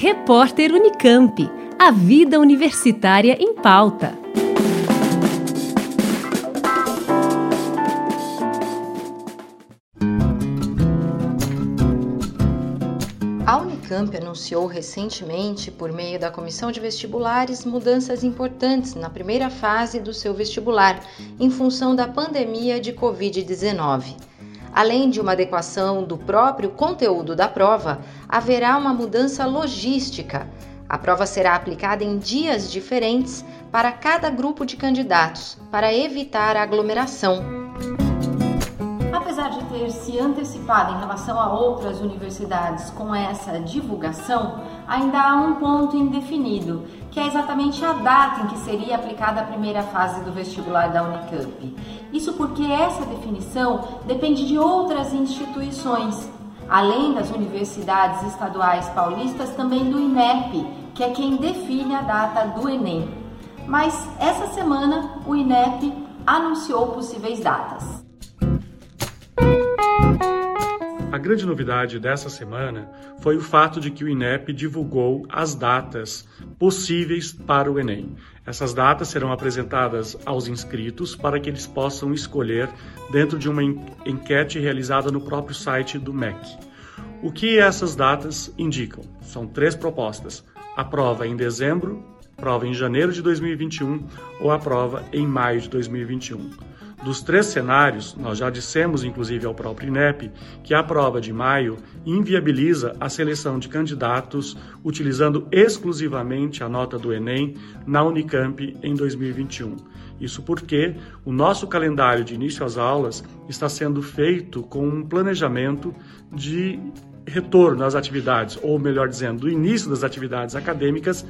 Repórter Unicamp. A vida universitária em pauta. A Unicamp anunciou recentemente, por meio da Comissão de Vestibulares, mudanças importantes na primeira fase do seu vestibular, em função da pandemia de Covid-19. Além de uma adequação do próprio conteúdo da prova, haverá uma mudança logística. A prova será aplicada em dias diferentes para cada grupo de candidatos, para evitar aglomeração ter se antecipado em relação a outras universidades com essa divulgação, ainda há um ponto indefinido, que é exatamente a data em que seria aplicada a primeira fase do vestibular da Unicamp. Isso porque essa definição depende de outras instituições, além das universidades estaduais paulistas, também do INEP, que é quem define a data do Enem. Mas essa semana o INEP anunciou possíveis datas. A grande novidade dessa semana foi o fato de que o INEP divulgou as datas possíveis para o Enem. Essas datas serão apresentadas aos inscritos para que eles possam escolher dentro de uma enquete realizada no próprio site do MEC. O que essas datas indicam? São três propostas: a prova em dezembro, prova em janeiro de 2021 ou a prova em maio de 2021. Dos três cenários, nós já dissemos, inclusive ao próprio INEP, que a prova de maio inviabiliza a seleção de candidatos utilizando exclusivamente a nota do Enem na Unicamp em 2021. Isso porque o nosso calendário de início às aulas está sendo feito com um planejamento de retorno às atividades, ou melhor dizendo, do início das atividades acadêmicas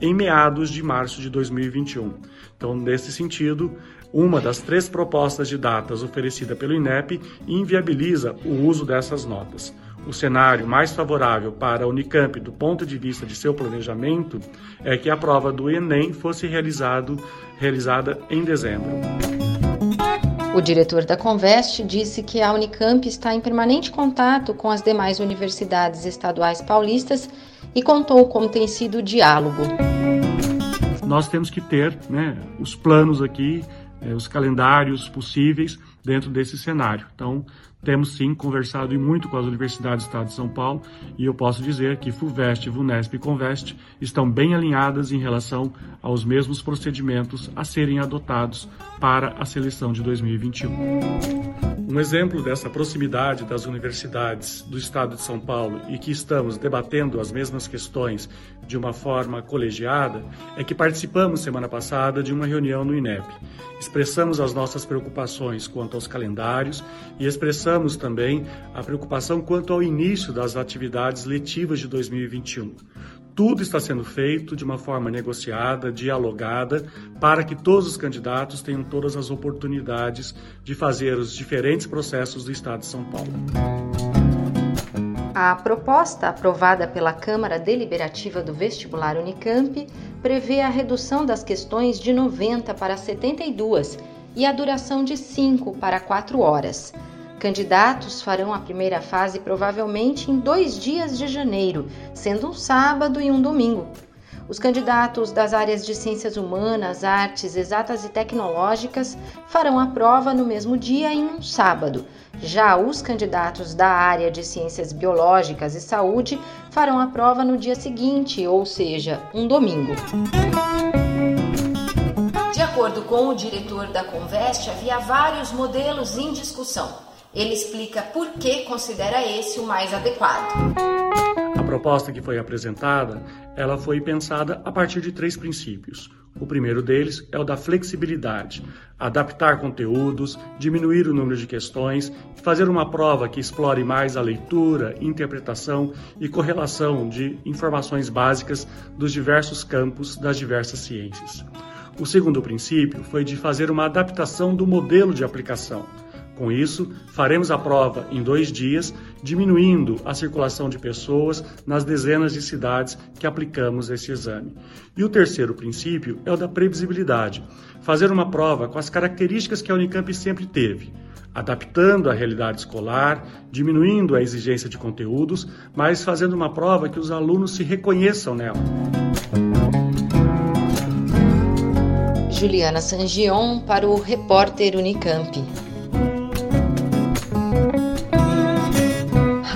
em meados de março de 2021. Então, nesse sentido, uma das três propostas de datas oferecida pelo INEP inviabiliza o uso dessas notas. O cenário mais favorável para a Unicamp do ponto de vista de seu planejamento é que a prova do Enem fosse realizado, realizada em dezembro. O diretor da Conveste disse que a Unicamp está em permanente contato com as demais universidades estaduais paulistas e contou como tem sido o diálogo. Nós temos que ter né, os planos aqui, eh, os calendários possíveis dentro desse cenário. Então, temos sim conversado e muito com as universidades do Estado de São Paulo e eu posso dizer que FUVEST, VUNESP e CONVEST estão bem alinhadas em relação aos mesmos procedimentos a serem adotados para a seleção de 2021. Um exemplo dessa proximidade das universidades do Estado de São Paulo e que estamos debatendo as mesmas questões de uma forma colegiada é que participamos semana passada de uma reunião no INEP. Expressamos as nossas preocupações quanto aos calendários e expressamos também a preocupação quanto ao início das atividades letivas de 2021. Tudo está sendo feito de uma forma negociada, dialogada, para que todos os candidatos tenham todas as oportunidades de fazer os diferentes processos do Estado de São Paulo. A proposta aprovada pela Câmara Deliberativa do Vestibular Unicamp prevê a redução das questões de 90 para 72 e a duração de 5 para 4 horas. Candidatos farão a primeira fase provavelmente em dois dias de janeiro, sendo um sábado e um domingo. Os candidatos das áreas de ciências humanas, artes, exatas e tecnológicas farão a prova no mesmo dia em um sábado. Já os candidatos da área de ciências biológicas e saúde farão a prova no dia seguinte, ou seja, um domingo. De acordo com o diretor da Conveste, havia vários modelos em discussão. Ele explica por que considera esse o mais adequado. A proposta que foi apresentada, ela foi pensada a partir de três princípios. O primeiro deles é o da flexibilidade, adaptar conteúdos, diminuir o número de questões, fazer uma prova que explore mais a leitura, interpretação e correlação de informações básicas dos diversos campos das diversas ciências. O segundo princípio foi de fazer uma adaptação do modelo de aplicação com isso, faremos a prova em dois dias, diminuindo a circulação de pessoas nas dezenas de cidades que aplicamos esse exame. E o terceiro princípio é o da previsibilidade. Fazer uma prova com as características que a Unicamp sempre teve. adaptando a realidade escolar, diminuindo a exigência de conteúdos, mas fazendo uma prova que os alunos se reconheçam nela. Juliana Sangion para o repórter Unicamp.